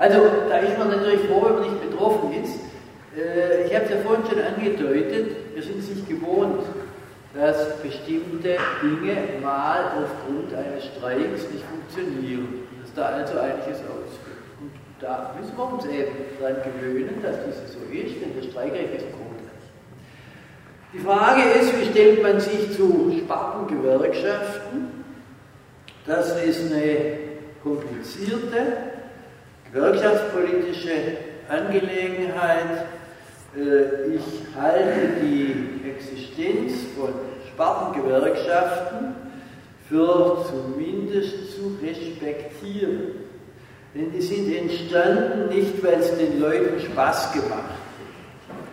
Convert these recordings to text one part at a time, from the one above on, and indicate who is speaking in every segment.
Speaker 1: Also, da ist man natürlich froh, wenn man nicht betroffen ist. Äh, ich habe es ja vorhin schon angedeutet, wir sind es nicht gewohnt, dass bestimmte Dinge mal aufgrund eines Streiks nicht funktionieren, dass da also einiges ausfällt. Und da müssen wir uns eben daran gewöhnen, dass das so ist, denn das Streikrecht ist Grundrecht. Die Frage ist, wie stellt man sich zu Spartengewerkschaften? Das ist eine komplizierte gewerkschaftspolitische Angelegenheit. Äh, ich halte die Existenz von Spartengewerkschaften für zumindest zu respektieren. Denn die sind entstanden nicht, weil es den Leuten Spaß gemacht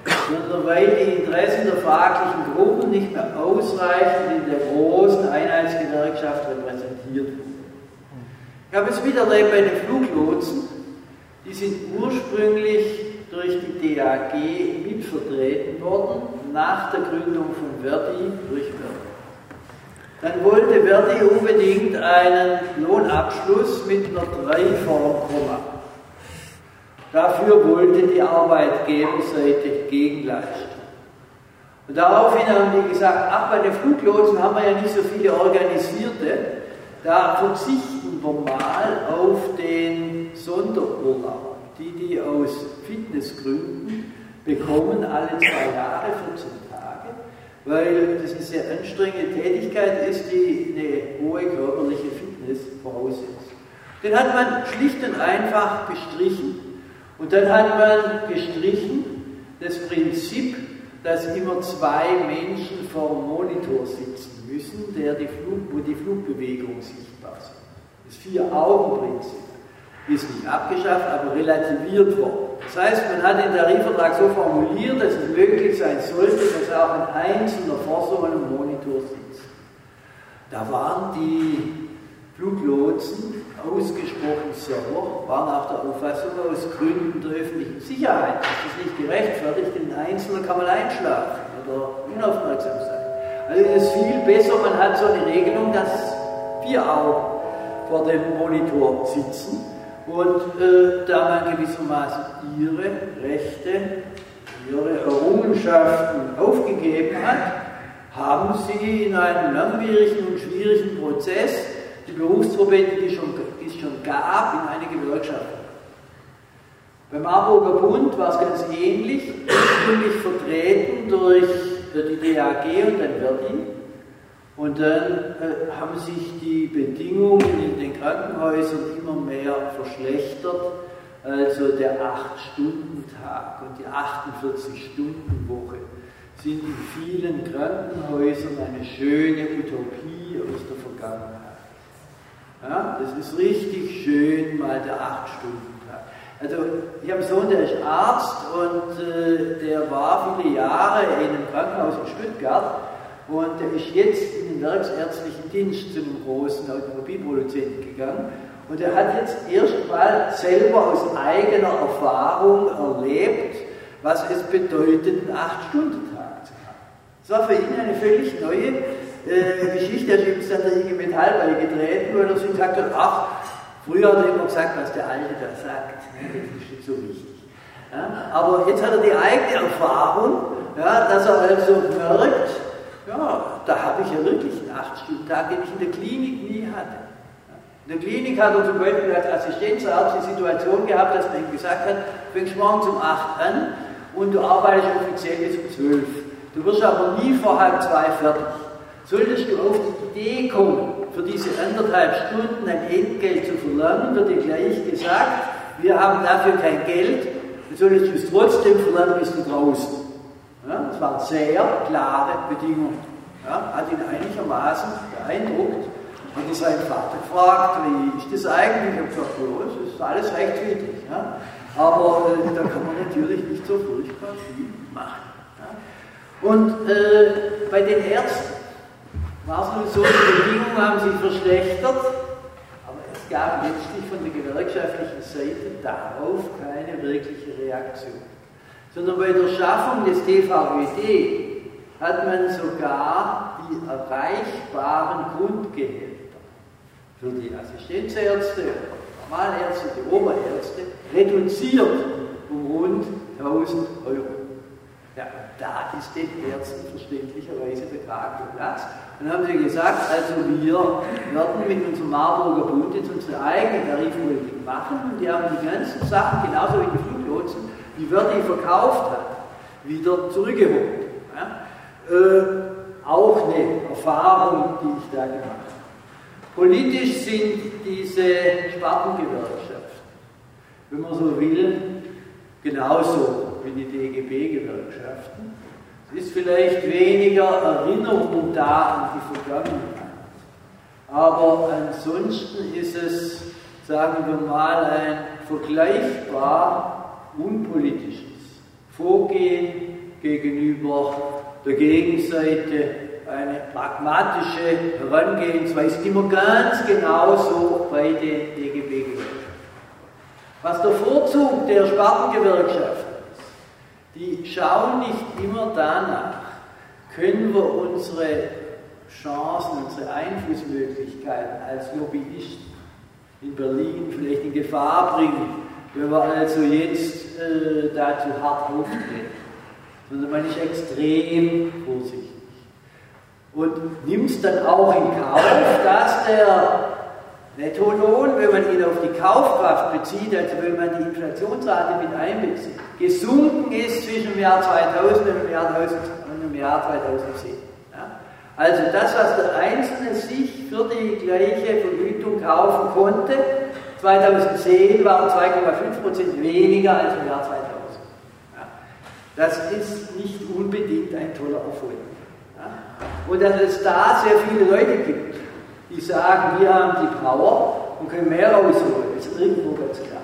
Speaker 1: hat, sondern weil die Interessen der fraglichen Gruppen nicht mehr ausreichend in der großen Einheitsgewerkschaft repräsentiert wurden. Ich habe es wieder erlebt bei den Fluglotsen, sind ursprünglich durch die DAG mitvertreten worden, nach der Gründung von Verdi durch Verdi. Dann wollte Verdi unbedingt einen Lohnabschluss mit einer 3 vorm Komma. Dafür wollte die Arbeitgeberseite Gegenleistung. Und daraufhin haben die gesagt, ach, bei den Fluglotsen haben wir ja nicht so viele Organisierte, da verzichten wir mal auf den Sonderurlaub. Die, die aus Fitnessgründen bekommen alle zwei Jahre 14 Tage, weil das eine sehr anstrengende Tätigkeit ist, die eine hohe körperliche Fitness voraussetzt. Den hat man schlicht und einfach gestrichen und dann hat man gestrichen das Prinzip, dass immer zwei Menschen vor dem Monitor sitzen müssen, der die Flug, wo die Flugbewegung sichtbar ist. Das Vier-Augen-Prinzip ist nicht abgeschafft, aber relativiert worden. Das heißt, man hat den Tarifvertrag so formuliert, dass es möglich sein sollte, dass auch ein einzelner vor so einem Monitor sitzt. Da waren die Fluglotsen ausgesprochen sauer, waren auch der Auffassung aus Gründen der öffentlichen Sicherheit. Das ist nicht gerechtfertigt, in Einzelner kann man einschlafen oder unaufmerksam sein. Also es ist viel besser, man hat so eine Regelung, dass vier Augen vor dem Monitor sitzen und äh, da man gewissermaßen ihre Rechte, ihre Errungenschaften aufgegeben hat, haben sie in einem langwierigen und schwierigen Prozess die Berufsverbände, die, schon, es schon gab, in eine Gewerkschaft. Beim Marburger Bund war es ganz ähnlich, ursprünglich vertreten durch äh, die DAG und dann Verdi. Und dann äh, haben sich die Bedingungen in den Krankenhäusern immer mehr verschlechtert. Also der 8-Stunden-Tag und die 48-Stunden-Woche sind in vielen Krankenhäusern eine schöne Utopie aus der Vergangenheit. Ja, das ist richtig schön, mal der 8-Stunden-Tag. Also ich habe einen Sohn, der ist Arzt und äh, der war viele Jahre in einem Krankenhaus in Stuttgart und er ist jetzt in den werksärztlichen Dienst zu einem großen Automobilproduzenten gegangen. Und er hat jetzt erstmal selber aus eigener Erfahrung erlebt, was es bedeutet, einen 8-Stunden-Tag zu haben. Das war für ihn eine völlig neue äh, Geschichte. Er ist dann der IG Metall beigetreten, weil er sich gesagt hat, ach, früher hat er immer gesagt, was der Alte da sagt. Das ist nicht so wichtig. Ja, aber jetzt hat er die eigene Erfahrung, ja, dass er also merkt, ja, da habe ich ja wirklich einen 8-Stunden-Tag, den ich in der Klinik nie hatte. In der Klinik hat er zum Beispiel als Assistenzarzt die Situation gehabt, dass man ihm gesagt hat, fängst morgens um 8 an und du arbeitest offiziell bis um 12. Du wirst aber nie vor halb zwei fertig. Solltest du auf die Idee kommen, für diese anderthalb Stunden ein Entgelt zu verlangen, wird dir gleich gesagt, wir haben dafür kein Geld, du solltest es trotzdem verlangen, bist du draußen. Ja, das waren sehr klare Bedingungen. Ja, hat ihn einigermaßen beeindruckt. Hat er seinen Vater gefragt, wie ist das eigentlich? Ich habe gesagt, ja, es ist alles rechtswidrig. Ja. Aber äh, da kann man natürlich nicht so furchtbar viel machen. Ja. Und äh, bei den Ärzten war es nun so, die Bedingungen haben sich verschlechtert, aber es gab letztlich von der gewerkschaftlichen Seite darauf keine wirkliche Reaktion sondern bei der Schaffung des TVÖD hat man sogar die erreichbaren Grundgehälter für die Assistenzärzte, Normalärzte, die Oberärzte reduziert um rund 1000 Euro. Ja, da ist den Ärzten verständlicherweise der Kragen Platz. Dann haben sie gesagt, also wir werden mit unserem Marburger Bund jetzt unsere eigene Tarifpolitik machen und die haben die ganzen Sachen, genauso wie die Fluglotsen, die Verdi verkauft hat, wieder zurückgeholt. Ja? Äh, auch eine Erfahrung, die ich da gemacht habe. Politisch sind diese Spartengewerkschaften, wenn man so will, genauso wie die DGB-Gewerkschaften. Es ist vielleicht weniger Erinnerung da an die Vergangenheit. Aber ansonsten ist es, sagen wir mal, ein vergleichbar unpolitisches Vorgehen gegenüber der Gegenseite, eine pragmatische Herangehensweise, die man ganz genauso bei den DGB gewerkschaften. Was der Vorzug der Spartengewerkschaften die schauen nicht immer danach, können wir unsere Chancen, unsere Einflussmöglichkeiten als Lobbyisten in Berlin vielleicht in Gefahr bringen, wenn wir also jetzt äh, dazu hart auftreten, sondern man ist extrem vorsichtig und nimmt es dann auch in Kauf, dass der Nettolohn, wenn man ihn auf die Kaufkraft bezieht, also wenn man die Inflationsrate mit einbezieht, gesunken ist zwischen dem Jahr 2000 und dem Jahr, 2000 und dem Jahr 2010. Ja? Also das, was der Einzelne sich für die gleiche Vergütung kaufen konnte, 2010 waren 2,5% weniger als im Jahr 2000. Ja? Das ist nicht unbedingt ein toller Erfolg. Ja? Und dass es da sehr viele Leute gibt, die sagen, wir haben die Power und können mehr rausholen, ist irgendwo ganz klar.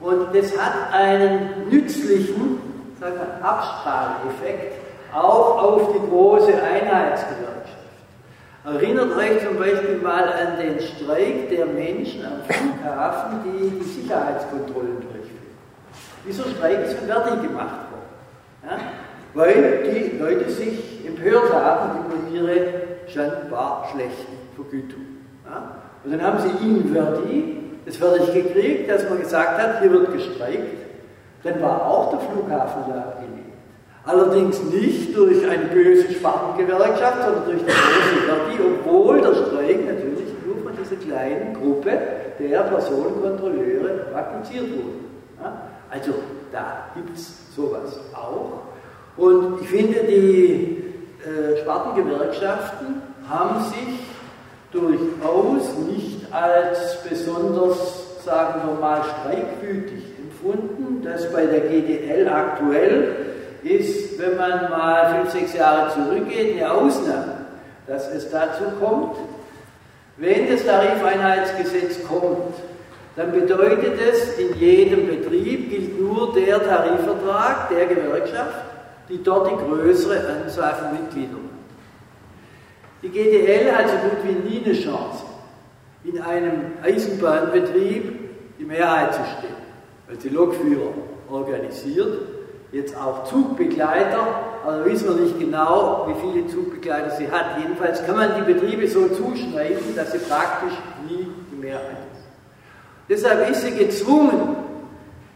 Speaker 1: Und das hat einen nützlichen Abstrahleffekt auch auf die große Einheitsgewerkschaft. Erinnert euch zum Beispiel mal an den Streik der Menschen am Flughafen, die die Sicherheitskontrollen durchführen. Dieser Streik ist Verdi gemacht worden. Ja? Weil die Leute sich empört haben über ihre scheinbar schlechten Vergütung. Ja? Und dann haben sie ihnen Verdi, das ich gekriegt, dass man gesagt hat, hier wird gestreikt. Dann war auch der Flughafen ja abgelehnt. Allerdings nicht durch eine böse Spartengewerkschaft, sondern durch die große Verdi, obwohl der Streik natürlich nur von dieser kleinen Gruppe der Personenkontrolleure praktiziert wurde. Ja? Also da gibt es sowas auch. Und ich finde, die äh, Spartengewerkschaften haben sich durchaus nicht als besonders, sagen wir mal, streikwütig empfunden. Das bei der GDL aktuell ist, wenn man mal fünf, sechs Jahre zurückgeht, eine Ausnahme, dass es dazu kommt. Wenn das Tarifeinheitsgesetz kommt, dann bedeutet es, in jedem Betrieb gilt nur der Tarifvertrag der Gewerkschaft, die dort die größere Anzahl von Mitgliedern die GDL hat so gut wie nie eine Chance, in einem Eisenbahnbetrieb die Mehrheit zu stellen, weil sie Lokführer organisiert, jetzt auch Zugbegleiter, aber wissen wir nicht genau, wie viele Zugbegleiter sie hat. Jedenfalls kann man die Betriebe so zuschneiden, dass sie praktisch nie die Mehrheit ist. Deshalb ist sie gezwungen,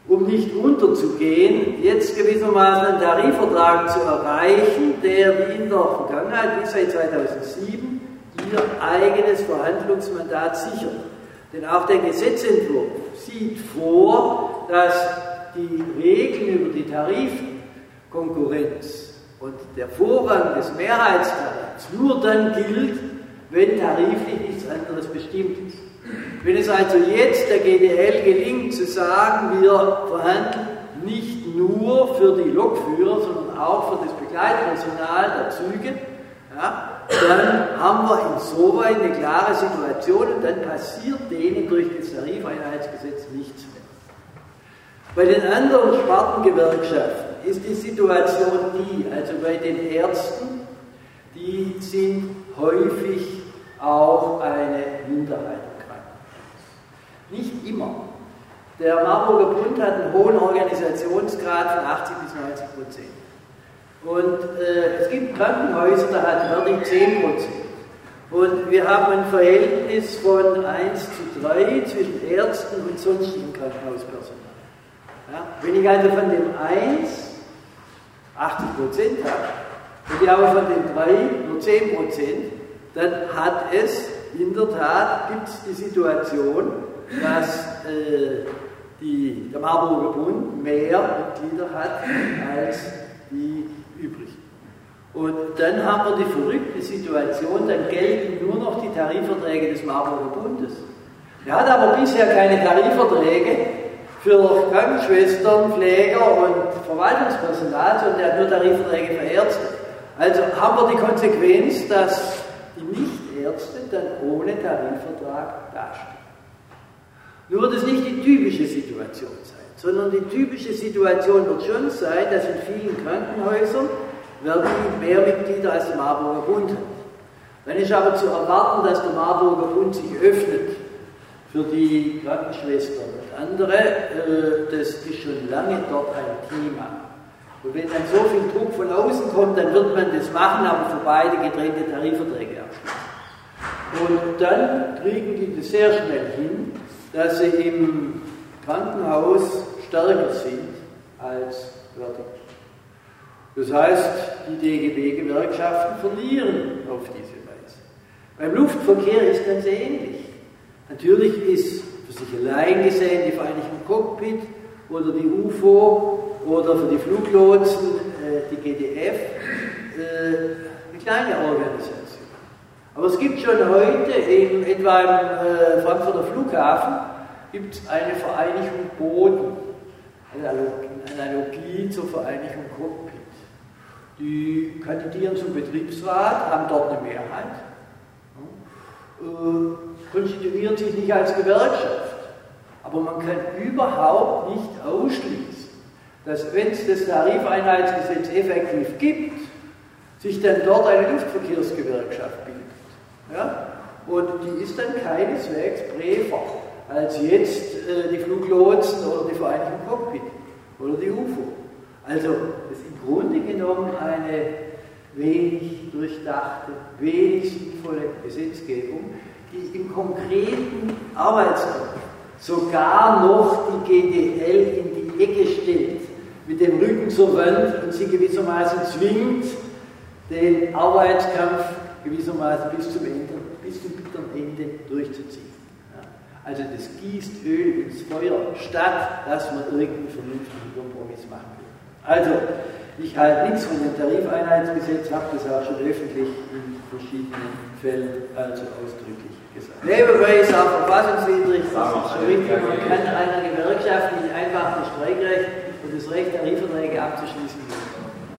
Speaker 1: um nicht unterzugehen, jetzt gewissermaßen einen Tarifvertrag zu erreichen, der wie in der Vergangenheit, wie seit 2007, ihr eigenes Verhandlungsmandat sichert. Denn auch der Gesetzentwurf sieht vor, dass die Regeln über die Tarifkonkurrenz und der Vorrang des Mehrheitstarifs nur dann gilt, wenn tariflich nichts anderes bestimmt ist. Wenn es also jetzt der GDL gelingt zu sagen, wir verhandeln nicht nur für die Lokführer, sondern auch für das Begleitpersonal der Züge, ja, dann haben wir insoweit eine klare Situation und dann passiert denen durch das Tarifeinheitsgesetz nichts mehr. Bei den anderen Spartengewerkschaften ist die Situation die, also bei den Ärzten, die sind häufig auch eine Minderheit. Nicht immer. Der Marburger Bund hat einen hohen Organisationsgrad von 80 bis 90 Prozent. Und äh, es gibt Krankenhäuser, da hat Verdi 10 Prozent. Und wir haben ein Verhältnis von 1 zu 3 zwischen Ärzten und sonstigen Krankenhauspersonal. Ja? Wenn ich also von dem 1 80 Prozent habe und ich aber von dem 3 nur 10 Prozent, dann hat es in der Tat gibt es die Situation, dass äh, die, der Marburger Bund mehr Mitglieder hat als die übrigen. Und dann haben wir die verrückte Situation, dann gelten nur noch die Tarifverträge des Marburger Bundes. Er hat aber bisher keine Tarifverträge für Krankenschwestern, Pfleger und Verwaltungspersonal, sondern er hat nur Tarifverträge für Ärzte. Also haben wir die Konsequenz, dass die Nichtärzte dann ohne Tarifvertrag dastehen. Nur wird es nicht die typische Situation sein, sondern die typische Situation wird schon sein, dass in vielen Krankenhäusern werden mehr Mitglieder als der Marburger Bund hat. Dann ist aber zu erwarten, dass der Marburger Bund sich öffnet für die Krankenschwestern andere. Äh, das ist schon lange dort ein Thema. Und wenn dann so viel Druck von außen kommt, dann wird man das machen, aber für beide getrennte Tarifverträge abschließen. Und dann kriegen die das sehr schnell hin, dass sie im Krankenhaus stärker sind als Wörter. Das heißt, die DGB-Gewerkschaften verlieren auf diese Weise. Beim Luftverkehr ist ganz ähnlich. Natürlich ist sich allein gesehen die Vereinigten Cockpit oder die UFO oder für die Fluglotsen äh, die GDF äh, eine kleine Organisation. Aber es gibt schon heute, eben etwa im äh, Frankfurter Flughafen, gibt es eine Vereinigung Boden, eine Analogie zur Vereinigung Cockpit. Die kandidieren zum Betriebsrat, haben dort eine Mehrheit, äh, konstituieren sich nicht als Gewerkschaft. Aber man kann überhaupt nicht ausschließen, dass wenn es das Tarifeinheitsgesetz effektiv gibt, sich dann dort eine Luftverkehrsgewerkschaft bildet. Ja? Und die ist dann keineswegs bräver als jetzt äh, die Fluglotsen oder die Vereinigten Cockpit oder die UFO. Also das ist im Grunde genommen eine wenig durchdachte, wenig sinnvolle Gesetzgebung, die im konkreten Arbeitsraum sogar noch die GDL in die Ecke stellt, mit dem Rücken zur Wand und sie gewissermaßen zwingt, den Arbeitskampf gewissermaßen bis zum Ende, bis zum bitteren Ende durchzuziehen. Also das gießt Öl ins Feuer, statt dass man irgendeinen vernünftigen Kompromiss machen will. Also, ich halte nichts von dem Tarifeinheitsgesetz, habe das auch schon öffentlich in verschiedenen Fällen also ausdrücklich gesagt. Nebenbei ist auch verfassungswidrig, das ist schon richtig, man kann einer Gewerkschaft nicht einfach das Streikrecht und das Recht, Tarifverträge abzuschließen,